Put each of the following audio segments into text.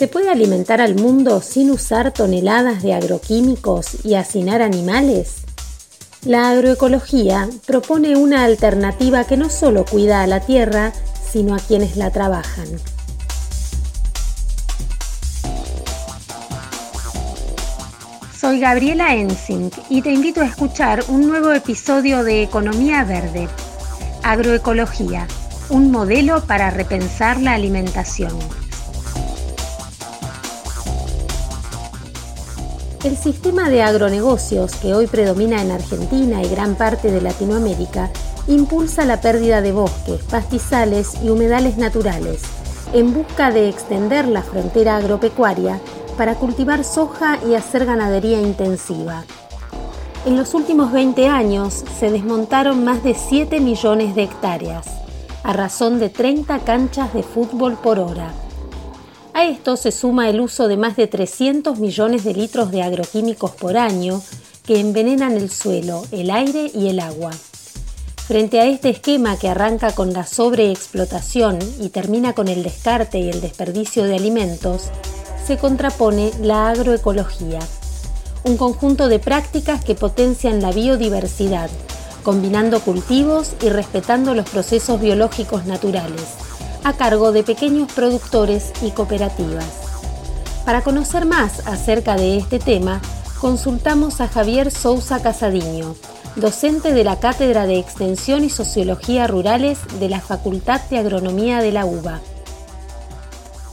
¿Se puede alimentar al mundo sin usar toneladas de agroquímicos y hacinar animales? La agroecología propone una alternativa que no solo cuida a la tierra, sino a quienes la trabajan. Soy Gabriela Ensink y te invito a escuchar un nuevo episodio de Economía Verde. Agroecología, un modelo para repensar la alimentación. El sistema de agronegocios que hoy predomina en Argentina y gran parte de Latinoamérica impulsa la pérdida de bosques, pastizales y humedales naturales en busca de extender la frontera agropecuaria para cultivar soja y hacer ganadería intensiva. En los últimos 20 años se desmontaron más de 7 millones de hectáreas, a razón de 30 canchas de fútbol por hora. A esto se suma el uso de más de 300 millones de litros de agroquímicos por año que envenenan el suelo, el aire y el agua. Frente a este esquema que arranca con la sobreexplotación y termina con el descarte y el desperdicio de alimentos, se contrapone la agroecología, un conjunto de prácticas que potencian la biodiversidad, combinando cultivos y respetando los procesos biológicos naturales, a cargo de pequeños productores y cooperativas. Para conocer más acerca de este tema, consultamos a Javier Sousa Casadiño, docente de la Cátedra de Extensión y Sociología Rurales de la Facultad de Agronomía de la UBA.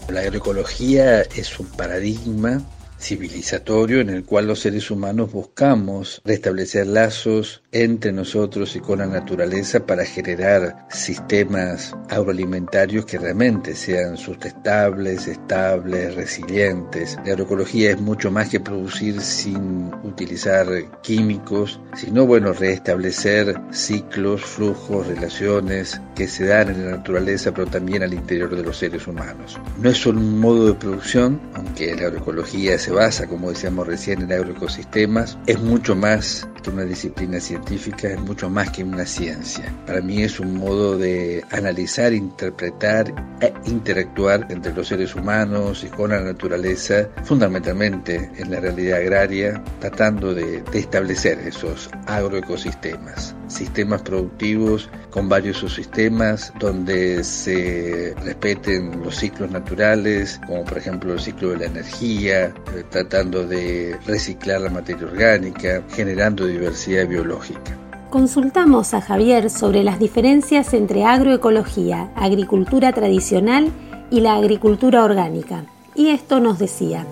La agroecología es un paradigma civilizatorio en el cual los seres humanos buscamos restablecer lazos entre nosotros y con la naturaleza para generar sistemas agroalimentarios que realmente sean sustentables, estables, resilientes. La agroecología es mucho más que producir sin utilizar químicos, sino bueno, restablecer ciclos, flujos, relaciones que se dan en la naturaleza, pero también al interior de los seres humanos. No es solo un modo de producción, aunque la agroecología es se basa, como decíamos recién, en agroecosistemas, es mucho más una disciplina científica, es mucho más que una ciencia. Para mí es un modo de analizar, interpretar e interactuar entre los seres humanos y con la naturaleza, fundamentalmente en la realidad agraria, tratando de, de establecer esos agroecosistemas, sistemas productivos con varios subsistemas donde se respeten los ciclos naturales, como por ejemplo el ciclo de la energía, eh, tratando de reciclar la materia orgánica, generando diversidad biológica. Consultamos a Javier sobre las diferencias entre agroecología, agricultura tradicional y la agricultura orgánica. Y esto nos decía.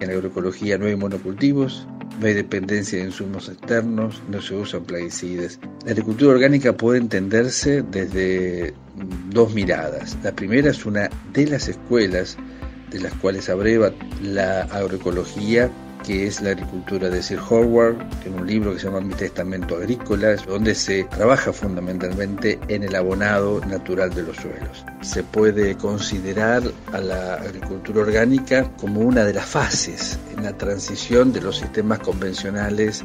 En agroecología no hay monocultivos, no hay dependencia de insumos externos, no se usan plaguicidas. La agricultura orgánica puede entenderse desde dos miradas. La primera es una de las escuelas de las cuales abreva la agroecología, que es la agricultura de Sir Howard, en un libro que se llama Mi Testamento Agrícola, donde se trabaja fundamentalmente en el abonado natural de los suelos. Se puede considerar a la agricultura orgánica como una de las fases en la transición de los sistemas convencionales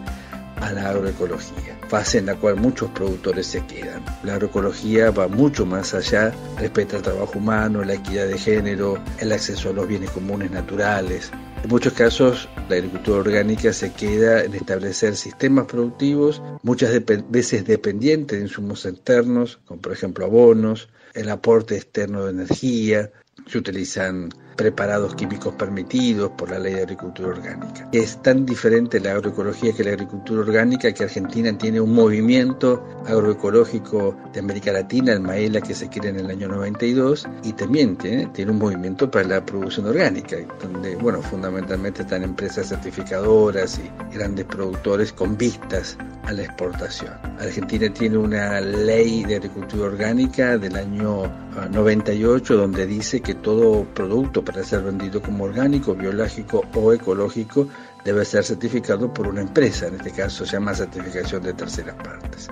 a la agroecología, fase en la cual muchos productores se quedan. La agroecología va mucho más allá, respeta el trabajo humano, la equidad de género, el acceso a los bienes comunes naturales. En muchos casos, la agricultura orgánica se queda en establecer sistemas productivos, muchas veces dependientes de insumos externos, como por ejemplo abonos, el aporte externo de energía, se utilizan preparados químicos permitidos por la ley de agricultura orgánica. Es tan diferente la agroecología que la agricultura orgánica que Argentina tiene un movimiento agroecológico de América Latina, el Maela, que se quiere en el año 92, y también tiene, tiene un movimiento para la producción orgánica, donde, bueno, fundamentalmente están empresas certificadoras y grandes productores con vistas a la exportación. Argentina tiene una ley de agricultura orgánica del año 98 ah, donde dice que todo producto para ser vendido como orgánico, biológico o ecológico debe ser certificado por una empresa, en este caso se llama certificación de terceras partes.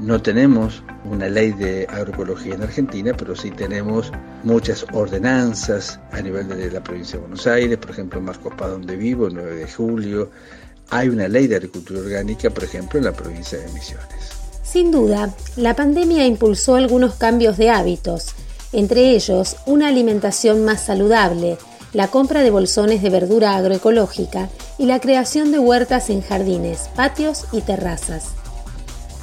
No tenemos una ley de agroecología en Argentina, pero sí tenemos muchas ordenanzas a nivel de la provincia de Buenos Aires, por ejemplo, Marcos Paz, donde vivo, 9 de julio. Hay una ley de agricultura orgánica, por ejemplo, en la provincia de Misiones. Sin duda, la pandemia impulsó algunos cambios de hábitos entre ellos una alimentación más saludable, la compra de bolsones de verdura agroecológica y la creación de huertas en jardines, patios y terrazas.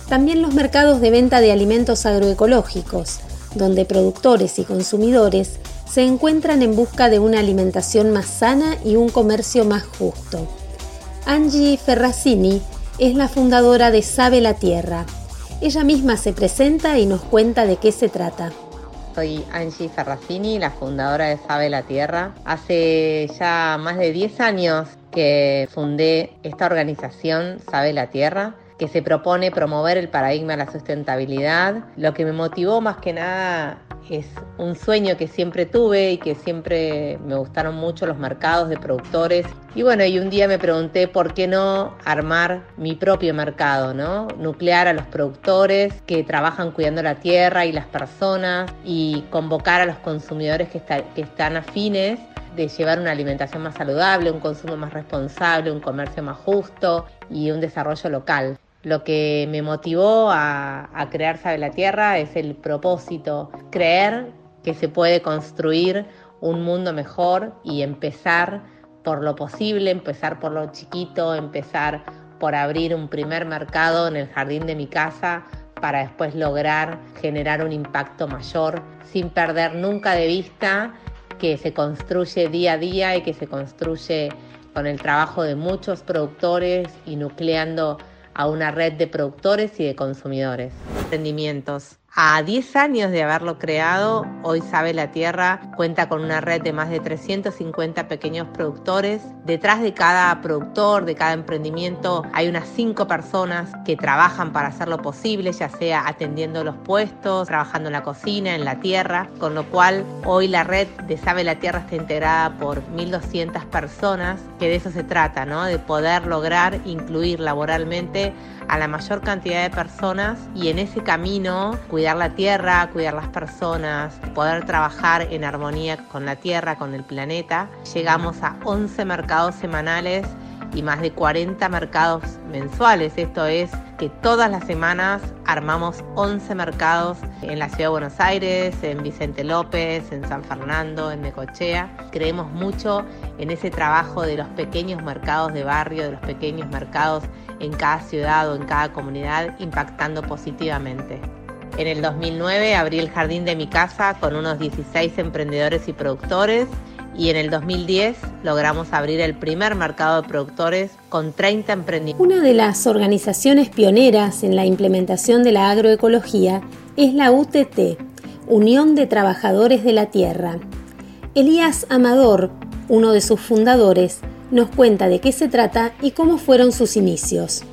También los mercados de venta de alimentos agroecológicos, donde productores y consumidores se encuentran en busca de una alimentación más sana y un comercio más justo. Angie Ferracini es la fundadora de Sabe la Tierra. Ella misma se presenta y nos cuenta de qué se trata. Soy Angie Ferracini, la fundadora de Sabe la Tierra. Hace ya más de 10 años que fundé esta organización Sabe la Tierra que se propone promover el paradigma de la sustentabilidad. Lo que me motivó más que nada es un sueño que siempre tuve y que siempre me gustaron mucho los mercados de productores. Y bueno, y un día me pregunté por qué no armar mi propio mercado, ¿no? Nuclear a los productores que trabajan cuidando la tierra y las personas y convocar a los consumidores que, que están afines de llevar una alimentación más saludable, un consumo más responsable, un comercio más justo y un desarrollo local. Lo que me motivó a, crear Sabe la Tierra es el propósito, creer que se puede construir un mundo mejor y empezar por lo posible, empezar por lo chiquito, empezar por abrir un primer mercado en el jardín de mi casa para después lograr generar un impacto mayor sin perder nunca de vista que se construye día a día y que se construye con el trabajo de muchos productores y nucleando a una red de productores y de consumidores. A 10 años de haberlo creado, hoy Sabe la Tierra cuenta con una red de más de 350 pequeños productores. Detrás de cada productor, de cada emprendimiento, hay unas 5 personas que trabajan para hacerlo posible, ya sea atendiendo los puestos, trabajando en la cocina, en la tierra, con lo cual hoy la red de Sabe la Tierra está integrada por 1.200 personas, que de eso se trata, ¿no? de poder lograr incluir laboralmente a la mayor cantidad de personas y en ese camino cuidar la tierra, cuidar las personas, poder trabajar en armonía con la tierra, con el planeta. Llegamos a 11 mercados semanales y más de 40 mercados mensuales. Esto es que todas las semanas armamos 11 mercados en la ciudad de Buenos Aires, en Vicente López, en San Fernando, en Necochea. Creemos mucho en ese trabajo de los pequeños mercados de barrio, de los pequeños mercados en cada ciudad o en cada comunidad, impactando positivamente. En el 2009 abrí el jardín de mi casa con unos 16 emprendedores y productores y en el 2010 logramos abrir el primer mercado de productores con 30 emprendimientos. Una de las organizaciones pioneras en la implementación de la agroecología es la UTT, Unión de Trabajadores de la Tierra. Elías Amador, uno de sus fundadores, nos cuenta de qué se trata y cómo fueron sus inicios.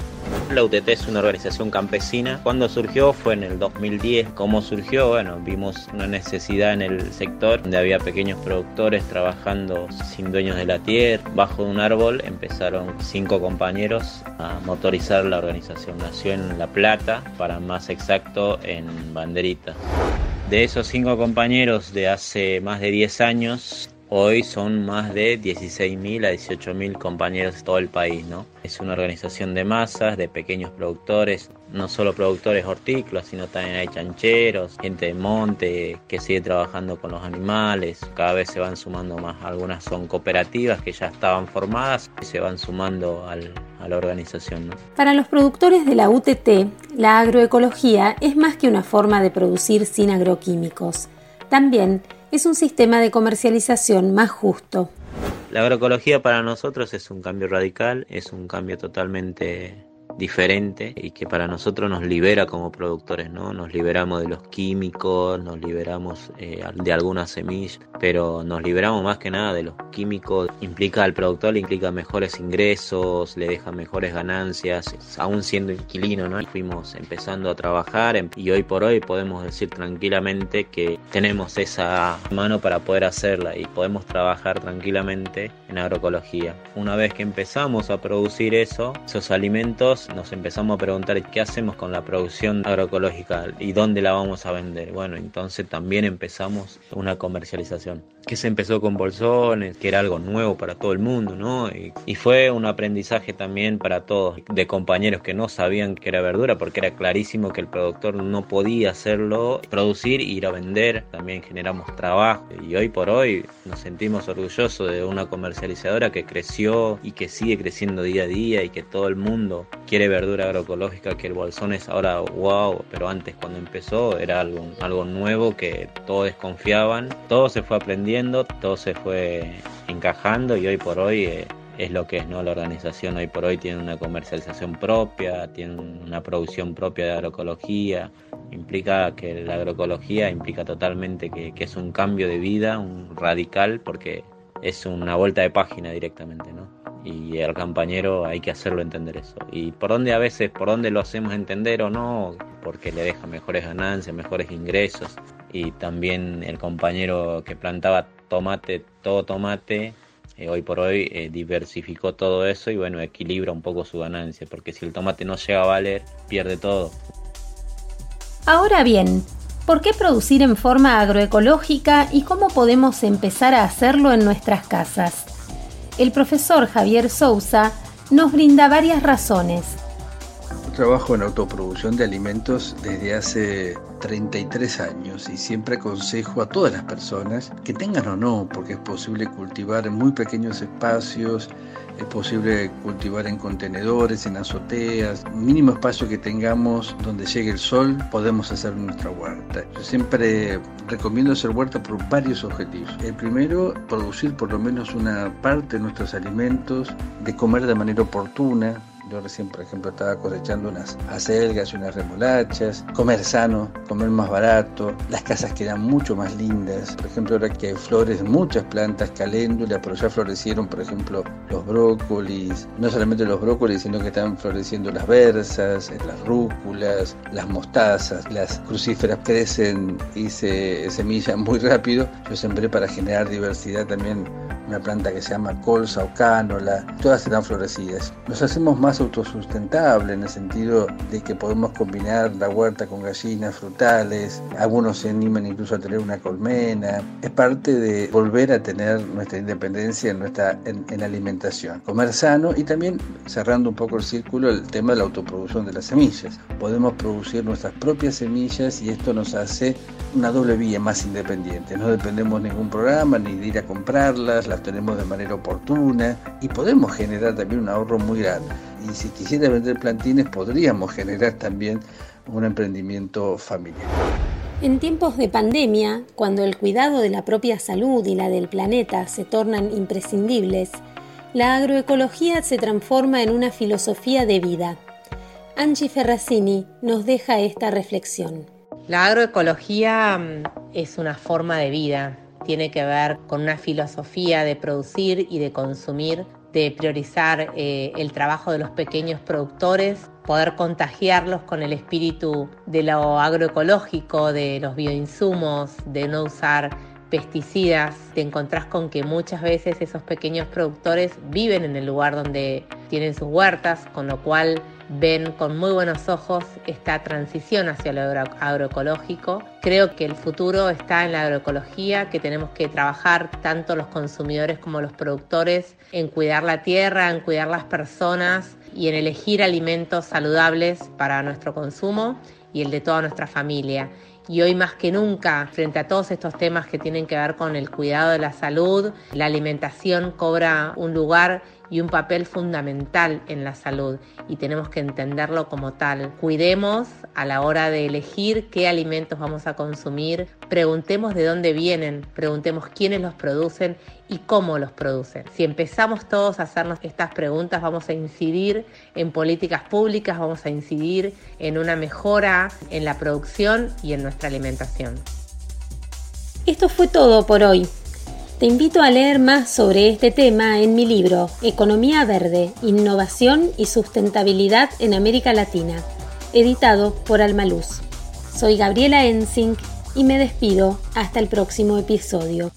La UTT es una organización campesina. Cuando surgió fue en el 2010. ¿Cómo surgió? Bueno, vimos una necesidad en el sector donde había pequeños productores trabajando sin dueños de la tierra. Bajo un árbol empezaron cinco compañeros a motorizar la organización. Nació en La Plata, para más exacto en Banderita. De esos cinco compañeros de hace más de 10 años, Hoy son más de 16.000 a 18.000 compañeros de todo el país, ¿no? Es una organización de masas, de pequeños productores, no solo productores hortícolas, sino también hay chancheros, gente de monte que sigue trabajando con los animales, cada vez se van sumando más, algunas son cooperativas que ya estaban formadas y se van sumando a la organización. Para los productores de la UTT, la agroecología es más que una forma de producir sin agroquímicos. También es un sistema de comercialización más justo. La agroecología para nosotros es un cambio radical, es un cambio totalmente diferente y que para nosotros nos libera como productores, ¿no? Nos liberamos de los químicos, nos liberamos eh, de algunas semillas, pero nos liberamos más que nada de los químicos. Implica al productor, le implica mejores ingresos, le deja mejores ganancias, aún siendo inquilino, ¿no? Fuimos empezando a trabajar y hoy por hoy podemos decir tranquilamente que tenemos esa mano para poder hacerla y podemos trabajar tranquilamente en agroecología. Una vez que empezamos a producir eso, esos alimentos nos empezamos a preguntar qué hacemos con la producción agroecológica y dónde la vamos a vender. Bueno, entonces también empezamos una comercialización que se empezó con bolsones, que era algo nuevo para todo el mundo, ¿no? Y, y fue un aprendizaje también para todos, de compañeros que no sabían que era verdura, porque era clarísimo que el productor no podía hacerlo, producir ir a vender. También generamos trabajo y hoy por hoy nos sentimos orgullosos de una comercializadora que creció y que sigue creciendo día a día y que todo el mundo quiere verdura agroecológica, que el bolsón es ahora wow, pero antes cuando empezó era algo, algo nuevo que todos desconfiaban, todo se fue aprendiendo, todo se fue encajando y hoy por hoy eh, es lo que es, ¿no? La organización hoy por hoy tiene una comercialización propia, tiene una producción propia de agroecología, implica que la agroecología implica totalmente que, que es un cambio de vida, un radical, porque es una vuelta de página directamente, ¿no? Y al compañero hay que hacerlo entender eso. Y por dónde a veces, por dónde lo hacemos entender o no, porque le deja mejores ganancias, mejores ingresos. Y también el compañero que plantaba tomate, todo tomate, eh, hoy por hoy eh, diversificó todo eso y bueno, equilibra un poco su ganancia, porque si el tomate no llega a valer, pierde todo. Ahora bien, ¿por qué producir en forma agroecológica y cómo podemos empezar a hacerlo en nuestras casas? El profesor Javier Sousa nos brinda varias razones. Trabajo en autoproducción de alimentos desde hace 33 años y siempre aconsejo a todas las personas que tengan o no, porque es posible cultivar en muy pequeños espacios, es posible cultivar en contenedores, en azoteas, mínimo espacio que tengamos donde llegue el sol, podemos hacer nuestra huerta. Yo siempre recomiendo hacer huerta por varios objetivos. El primero, producir por lo menos una parte de nuestros alimentos, de comer de manera oportuna, yo recién, por ejemplo, estaba cosechando unas acelgas y unas remolachas. Comer sano, comer más barato. Las casas quedan mucho más lindas. Por ejemplo, ahora que flores, muchas plantas, caléndula, pero ya florecieron, por ejemplo, los brócolis. No solamente los brócolis, sino que están floreciendo las bersas, las rúculas, las mostazas. Las crucíferas crecen y se semillan muy rápido. Yo sembré para generar diversidad también una planta que se llama colza o cánola, todas están florecidas. Nos hacemos más autosustentable en el sentido de que podemos combinar la huerta con gallinas, frutales, algunos se animan incluso a tener una colmena. Es parte de volver a tener nuestra independencia en nuestra en, en alimentación. Comer sano y también cerrando un poco el círculo el tema de la autoproducción de las semillas. Podemos producir nuestras propias semillas y esto nos hace una doble vía más independiente. No dependemos de ningún programa ni de ir a comprarlas, las tenemos de manera oportuna y podemos generar también un ahorro muy grande. Y si quisiera vender plantines podríamos generar también un emprendimiento familiar. En tiempos de pandemia, cuando el cuidado de la propia salud y la del planeta se tornan imprescindibles, la agroecología se transforma en una filosofía de vida. Angie Ferracini nos deja esta reflexión. La agroecología mm, es una forma de vida, tiene que ver con una filosofía de producir y de consumir, de priorizar eh, el trabajo de los pequeños productores, poder contagiarlos con el espíritu de lo agroecológico, de los bioinsumos, de no usar pesticidas, te encontrás con que muchas veces esos pequeños productores viven en el lugar donde tienen sus huertas, con lo cual ven con muy buenos ojos esta transición hacia lo agroecológico. Creo que el futuro está en la agroecología, que tenemos que trabajar tanto los consumidores como los productores en cuidar la tierra, en cuidar las personas y en elegir alimentos saludables para nuestro consumo y el de toda nuestra familia. Y hoy más que nunca, frente a todos estos temas que tienen que ver con el cuidado de la salud, la alimentación cobra un lugar y un papel fundamental en la salud y tenemos que entenderlo como tal. Cuidemos a la hora de elegir qué alimentos vamos a consumir, preguntemos de dónde vienen, preguntemos quiénes los producen y cómo los producen. Si empezamos todos a hacernos estas preguntas, vamos a incidir en políticas públicas, vamos a incidir en una mejora en la producción y en nuestra alimentación. Esto fue todo por hoy. Te invito a leer más sobre este tema en mi libro Economía Verde, Innovación y Sustentabilidad en América Latina, editado por Almaluz. Soy Gabriela Ensink y me despido hasta el próximo episodio.